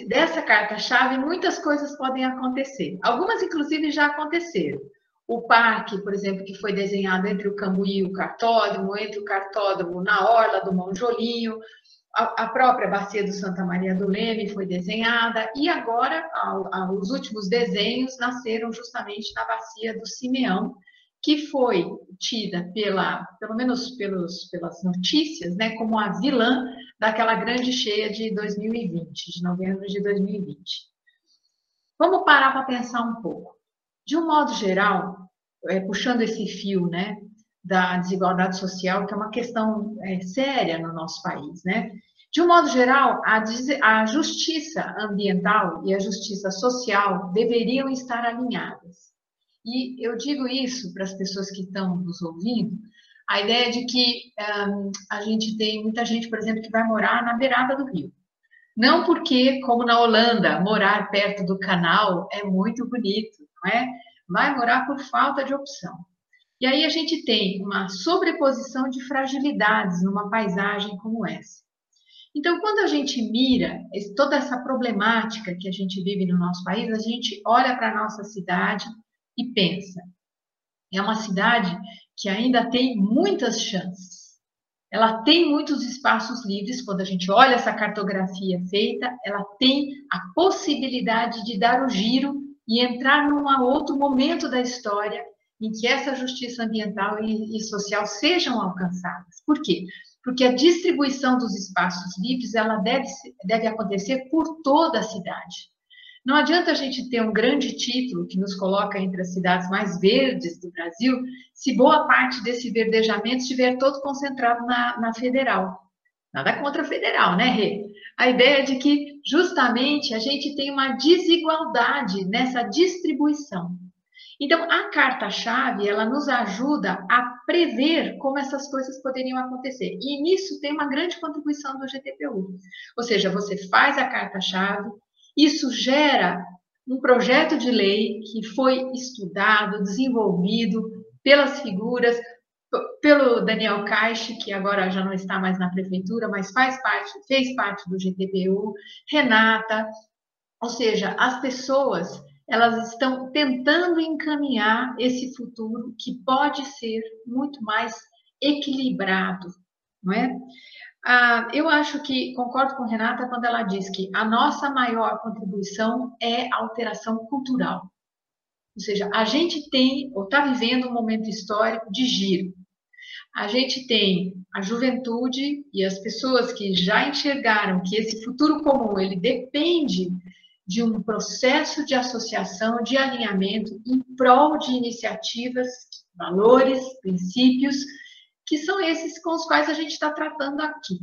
dessa carta-chave muitas coisas podem acontecer. Algumas, inclusive, já aconteceram. O parque, por exemplo, que foi desenhado entre o Cambuí e o Cartódromo, entre o Cartódromo na Orla do Monjolinho, a, a própria Bacia do Santa Maria do Leme foi desenhada, e agora os últimos desenhos nasceram justamente na Bacia do Simeão, que foi tida pela, pelo menos pelos, pelas notícias, né, como a vilã daquela grande cheia de 2020, de novembro de 2020. Vamos parar para pensar um pouco. De um modo geral, é, puxando esse fio, né, da desigualdade social, que é uma questão é, séria no nosso país, né? De um modo geral, a, a justiça ambiental e a justiça social deveriam estar alinhadas. E eu digo isso para as pessoas que estão nos ouvindo, a ideia de que um, a gente tem muita gente, por exemplo, que vai morar na beirada do rio. Não porque, como na Holanda, morar perto do canal é muito bonito, não é? Vai morar por falta de opção. E aí a gente tem uma sobreposição de fragilidades numa paisagem como essa. Então, quando a gente mira toda essa problemática que a gente vive no nosso país, a gente olha para a nossa cidade e pensa: é uma cidade que ainda tem muitas chances. Ela tem muitos espaços livres, quando a gente olha essa cartografia feita, ela tem a possibilidade de dar o giro e entrar num outro momento da história em que essa justiça ambiental e, social sejam alcançadas. Por quê? porque a distribuição dos espaços livres ela deve, deve acontecer por toda a cidade. Não adianta a gente ter um grande título que nos coloca entre as cidades mais verdes do Brasil, se boa parte desse verdejamento estiver todo concentrado na, na federal. Nada contra a federal, né, Rê? A ideia é de que, justamente, a gente tem uma desigualdade nessa distribuição. Então, a carta-chave, ela nos ajuda a prever como essas coisas poderiam acontecer. E nisso tem uma grande contribuição do GTPU. Ou seja, você faz a carta-chave, isso gera um projeto de lei que foi estudado, desenvolvido pelas figuras, pelo Daniel Caixe, que agora já não está mais na prefeitura, mas faz parte, fez parte do GTPU, Renata, ou seja, as pessoas elas estão tentando encaminhar esse futuro que pode ser muito mais equilibrado, não é? Ah, eu acho que concordo com Renata quando ela diz que a nossa maior contribuição é a alteração cultural. Ou seja, a gente tem, ou está vivendo um momento histórico de giro. A gente tem a juventude e as pessoas que já enxergaram que esse futuro comum ele depende de um processo de associação, de alinhamento em prol de iniciativas, valores, princípios, que são esses com os quais a gente está tratando aqui.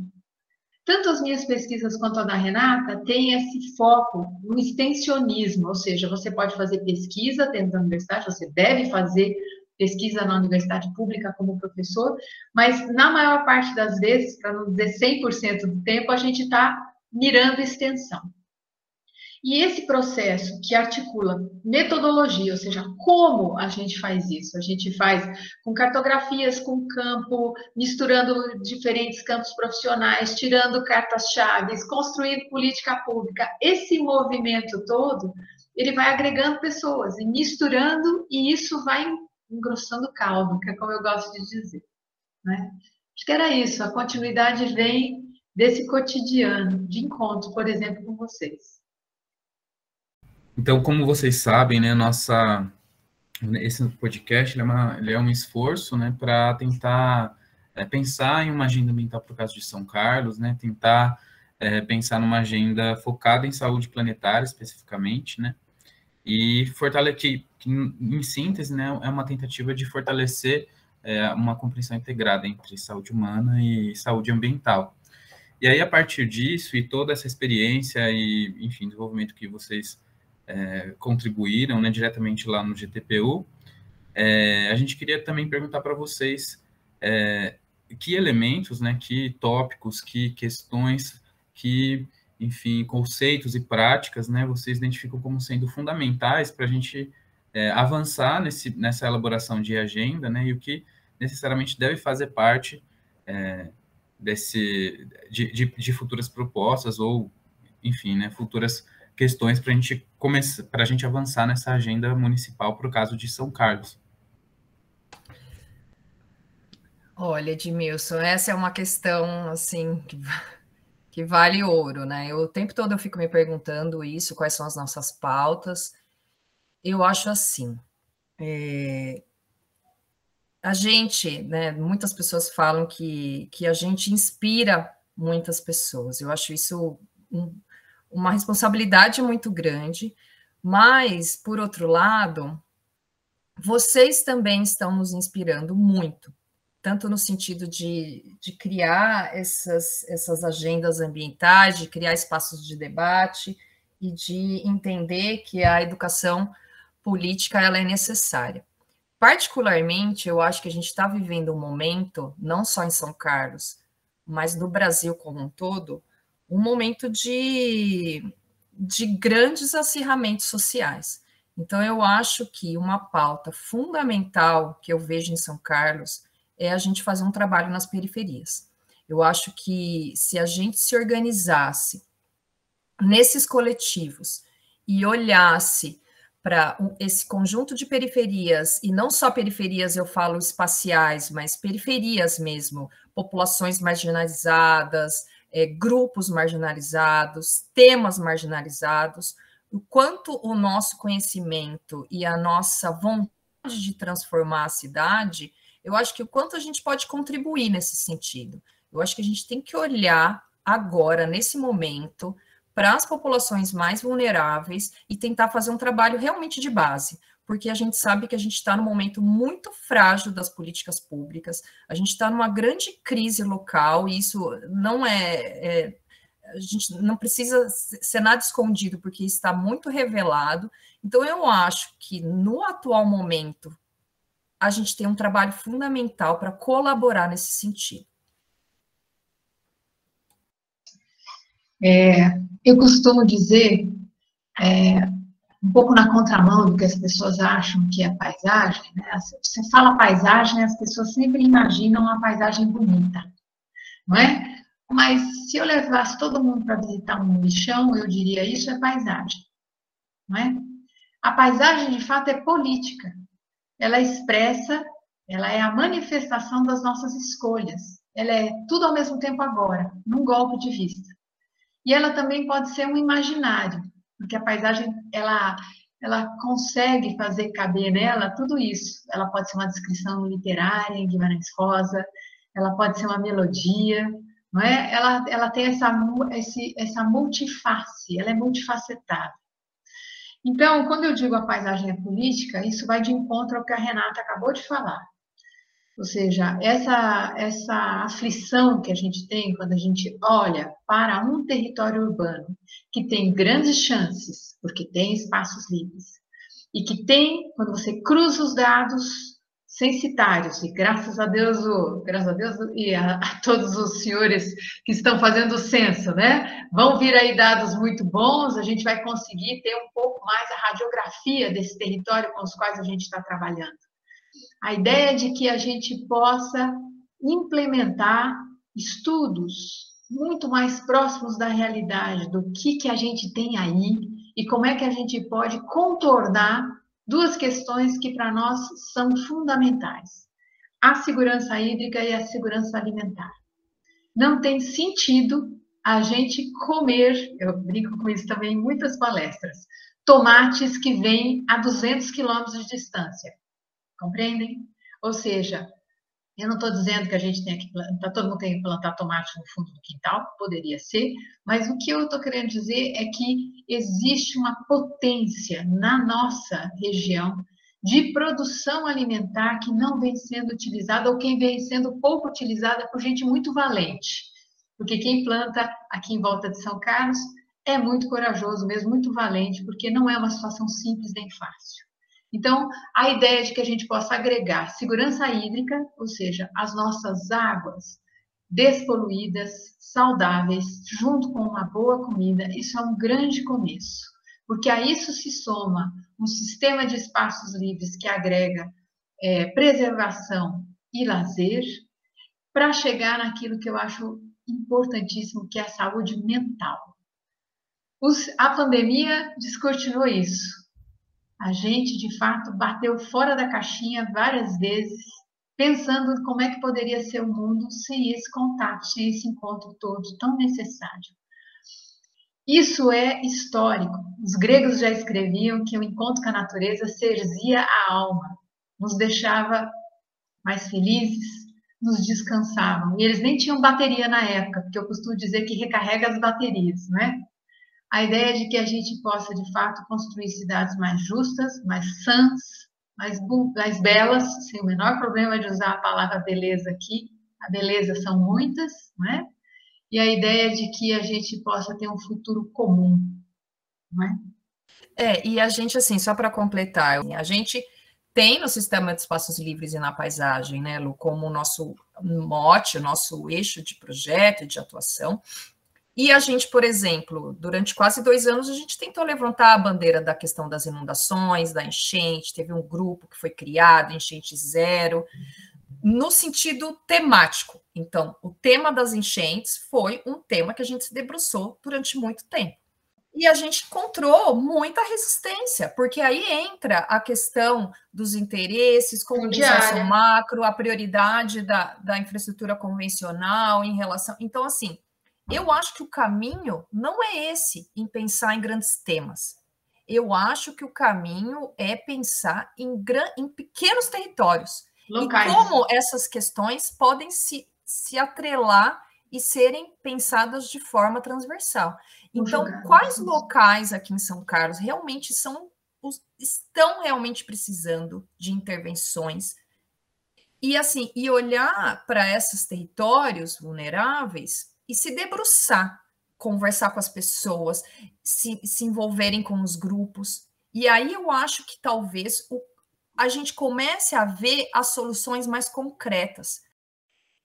Tanto as minhas pesquisas quanto a da Renata têm esse foco no extensionismo, ou seja, você pode fazer pesquisa dentro da universidade, você deve fazer pesquisa na universidade pública como professor, mas na maior parte das vezes, para não dizer 100% do tempo, a gente está mirando extensão. E esse processo que articula metodologia, ou seja, como a gente faz isso? A gente faz com cartografias, com campo, misturando diferentes campos profissionais, tirando cartas-chave, construindo política pública. Esse movimento todo, ele vai agregando pessoas e misturando, e isso vai engrossando caldo, que é como eu gosto de dizer. Né? Acho que era isso, a continuidade vem desse cotidiano de encontro, por exemplo, com vocês. Então, como vocês sabem, né, nossa, esse podcast é, uma, é, um esforço né, para tentar é, pensar em uma agenda ambiental para o caso de São Carlos, né, tentar é, pensar numa agenda focada em saúde planetária, especificamente, né, e fortalecer, que, em síntese, né, é uma tentativa de fortalecer é, uma compreensão integrada entre saúde humana e saúde ambiental. E aí, a partir disso, e toda essa experiência e, enfim, desenvolvimento que vocês é, contribuíram né, diretamente lá no GTPU. É, a gente queria também perguntar para vocês é, que elementos, né, que tópicos, que questões, que, enfim, conceitos e práticas, né, vocês identificam como sendo fundamentais para a gente é, avançar nesse, nessa elaboração de agenda, né, e o que necessariamente deve fazer parte é, desse, de, de, de, futuras propostas ou, enfim, né, futuras questões para a gente começar, para a gente avançar nessa agenda municipal para o caso de São Carlos. Olha, Edmilson, essa é uma questão assim que, que vale ouro, né? Eu, o tempo todo eu fico me perguntando isso, quais são as nossas pautas. Eu acho assim, é, a gente, né, muitas pessoas falam que, que a gente inspira muitas pessoas. Eu acho isso um, uma responsabilidade muito grande, mas, por outro lado, vocês também estão nos inspirando muito, tanto no sentido de, de criar essas, essas agendas ambientais, de criar espaços de debate e de entender que a educação política ela é necessária. Particularmente, eu acho que a gente está vivendo um momento, não só em São Carlos, mas no Brasil como um todo, um momento de, de grandes acirramentos sociais. Então, eu acho que uma pauta fundamental que eu vejo em São Carlos é a gente fazer um trabalho nas periferias. Eu acho que se a gente se organizasse nesses coletivos e olhasse para esse conjunto de periferias, e não só periferias, eu falo espaciais, mas periferias mesmo, populações marginalizadas, é, grupos marginalizados, temas marginalizados, o quanto o nosso conhecimento e a nossa vontade de transformar a cidade, eu acho que o quanto a gente pode contribuir nesse sentido. Eu acho que a gente tem que olhar agora, nesse momento, para as populações mais vulneráveis e tentar fazer um trabalho realmente de base, porque a gente sabe que a gente está num momento muito frágil das políticas públicas, a gente está numa grande crise local, e isso não é, é a gente não precisa ser nada escondido, porque está muito revelado. Então, eu acho que no atual momento, a gente tem um trabalho fundamental para colaborar nesse sentido. É, eu costumo dizer, é, um pouco na contramão do que as pessoas acham que é paisagem, né? Você fala paisagem, as pessoas sempre imaginam uma paisagem bonita, não é? Mas se eu levasse todo mundo para visitar um lixão, eu diria isso é paisagem, não é? A paisagem, de fato, é política. Ela expressa, ela é a manifestação das nossas escolhas. Ela é tudo ao mesmo tempo agora, num golpe de vista. E ela também pode ser um imaginário, porque a paisagem ela ela consegue fazer caber nela tudo isso. Ela pode ser uma descrição literária em Guimarães Rosa, ela pode ser uma melodia, não é? Ela, ela tem essa, esse, essa multiface, ela é multifacetada. Então, quando eu digo a paisagem é política, isso vai de encontro ao que a Renata acabou de falar. Ou seja, essa, essa aflição que a gente tem quando a gente olha para um território urbano que tem grandes chances, porque tem espaços livres, e que tem, quando você cruza os dados censitários, e graças a Deus, o, graças a Deus e a, a, todos os senhores que estão fazendo o censo, né? Vão vir aí dados muito bons, a gente vai conseguir ter um pouco mais a radiografia desse território com os quais a gente está trabalhando a ideia de que a gente possa implementar estudos muito mais próximos da realidade, do que, que a gente tem aí e como é que a gente pode contornar duas questões que para nós são fundamentais: a segurança hídrica e a segurança alimentar. Não tem sentido a gente comer, eu brinco com isso também em muitas palestras, tomates que vêm a 200 quilômetros de distância. Compreendem? Ou seja, eu não estou dizendo que a gente tem que plantar, todo mundo tem que plantar tomate no fundo do quintal, poderia ser, mas o que eu estou querendo dizer é que existe uma potência na nossa região de produção alimentar que não vem sendo utilizada ou que vem sendo pouco utilizada por gente muito valente. Porque quem planta aqui em volta de São Carlos é muito corajoso mesmo, muito valente, porque não é uma situação simples nem fácil. Então, a ideia de que a gente possa agregar segurança hídrica, ou seja, as nossas águas despoluídas, saudáveis, junto com uma boa comida, isso é um grande começo, porque a isso se soma um sistema de espaços livres que agrega é, preservação e lazer, para chegar naquilo que eu acho importantíssimo, que é a saúde mental. Os, a pandemia descortinou isso a gente, de fato, bateu fora da caixinha várias vezes, pensando como é que poderia ser o mundo sem esse contato, sem esse encontro todo tão necessário. Isso é histórico. Os gregos já escreviam que o encontro com a natureza serzia a alma, nos deixava mais felizes, nos descansavam. E eles nem tinham bateria na época, porque eu costumo dizer que recarrega as baterias, né? A ideia de que a gente possa, de fato, construir cidades mais justas, mais sãs, mais, mais belas, sem o menor problema de usar a palavra beleza aqui. A beleza são muitas, né? E a ideia de que a gente possa ter um futuro comum, né? É, e a gente, assim, só para completar, a gente tem no sistema de espaços livres e na paisagem, né, Lu, como o nosso mote, o nosso eixo de projeto e de atuação. E a gente, por exemplo, durante quase dois anos, a gente tentou levantar a bandeira da questão das inundações, da enchente, teve um grupo que foi criado, Enchente Zero, no sentido temático. Então, o tema das enchentes foi um tema que a gente se debruçou durante muito tempo. E a gente encontrou muita resistência, porque aí entra a questão dos interesses, comunicação macro, a prioridade da, da infraestrutura convencional em relação. Então, assim, eu acho que o caminho não é esse em pensar em grandes temas. Eu acho que o caminho é pensar em, gran... em pequenos territórios. Locais. E como essas questões podem se, se atrelar e serem pensadas de forma transversal. Então, quais locais aqui em São Carlos realmente são estão realmente precisando de intervenções? E assim, e olhar para esses territórios vulneráveis e se debruçar, conversar com as pessoas, se, se envolverem com os grupos. E aí eu acho que talvez o, a gente comece a ver as soluções mais concretas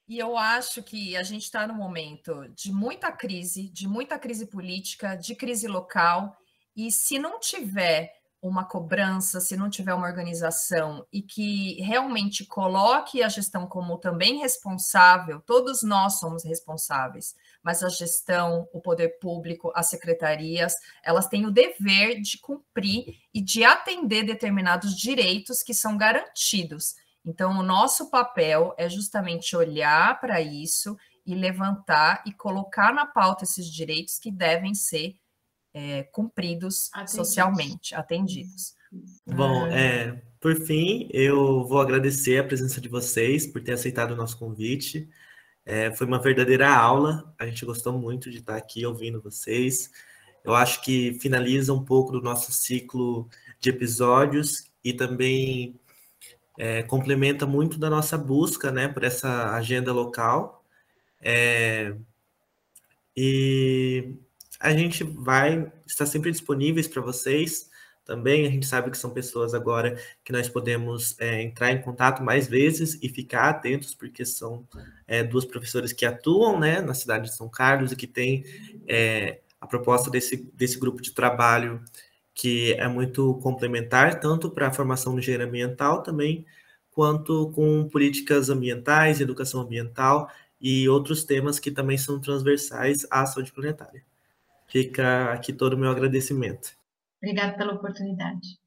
e eu acho que a gente está no momento de muita crise, de muita crise política, de crise local, e se não tiver uma cobrança, se não tiver uma organização e que realmente coloque a gestão como também responsável, todos nós somos responsáveis, mas a gestão, o poder público, as secretarias, elas têm o dever de cumprir e de atender determinados direitos que são garantidos. Então, o nosso papel é justamente olhar para isso e levantar e colocar na pauta esses direitos que devem ser é, cumpridos atendidos. socialmente, atendidos. Bom, é, por fim, eu vou agradecer a presença de vocês por ter aceitado o nosso convite. É, foi uma verdadeira aula, a gente gostou muito de estar aqui ouvindo vocês. Eu acho que finaliza um pouco do nosso ciclo de episódios e também é, complementa muito da nossa busca né, por essa agenda local. É, e a gente vai estar sempre disponíveis para vocês também. A gente sabe que são pessoas agora que nós podemos é, entrar em contato mais vezes e ficar atentos, porque são é, duas professoras que atuam né, na cidade de São Carlos e que têm é, a proposta desse, desse grupo de trabalho que é muito complementar, tanto para a formação no engenharia ambiental também, quanto com políticas ambientais, educação ambiental e outros temas que também são transversais à saúde planetária. Fica aqui todo o meu agradecimento. Obrigada pela oportunidade.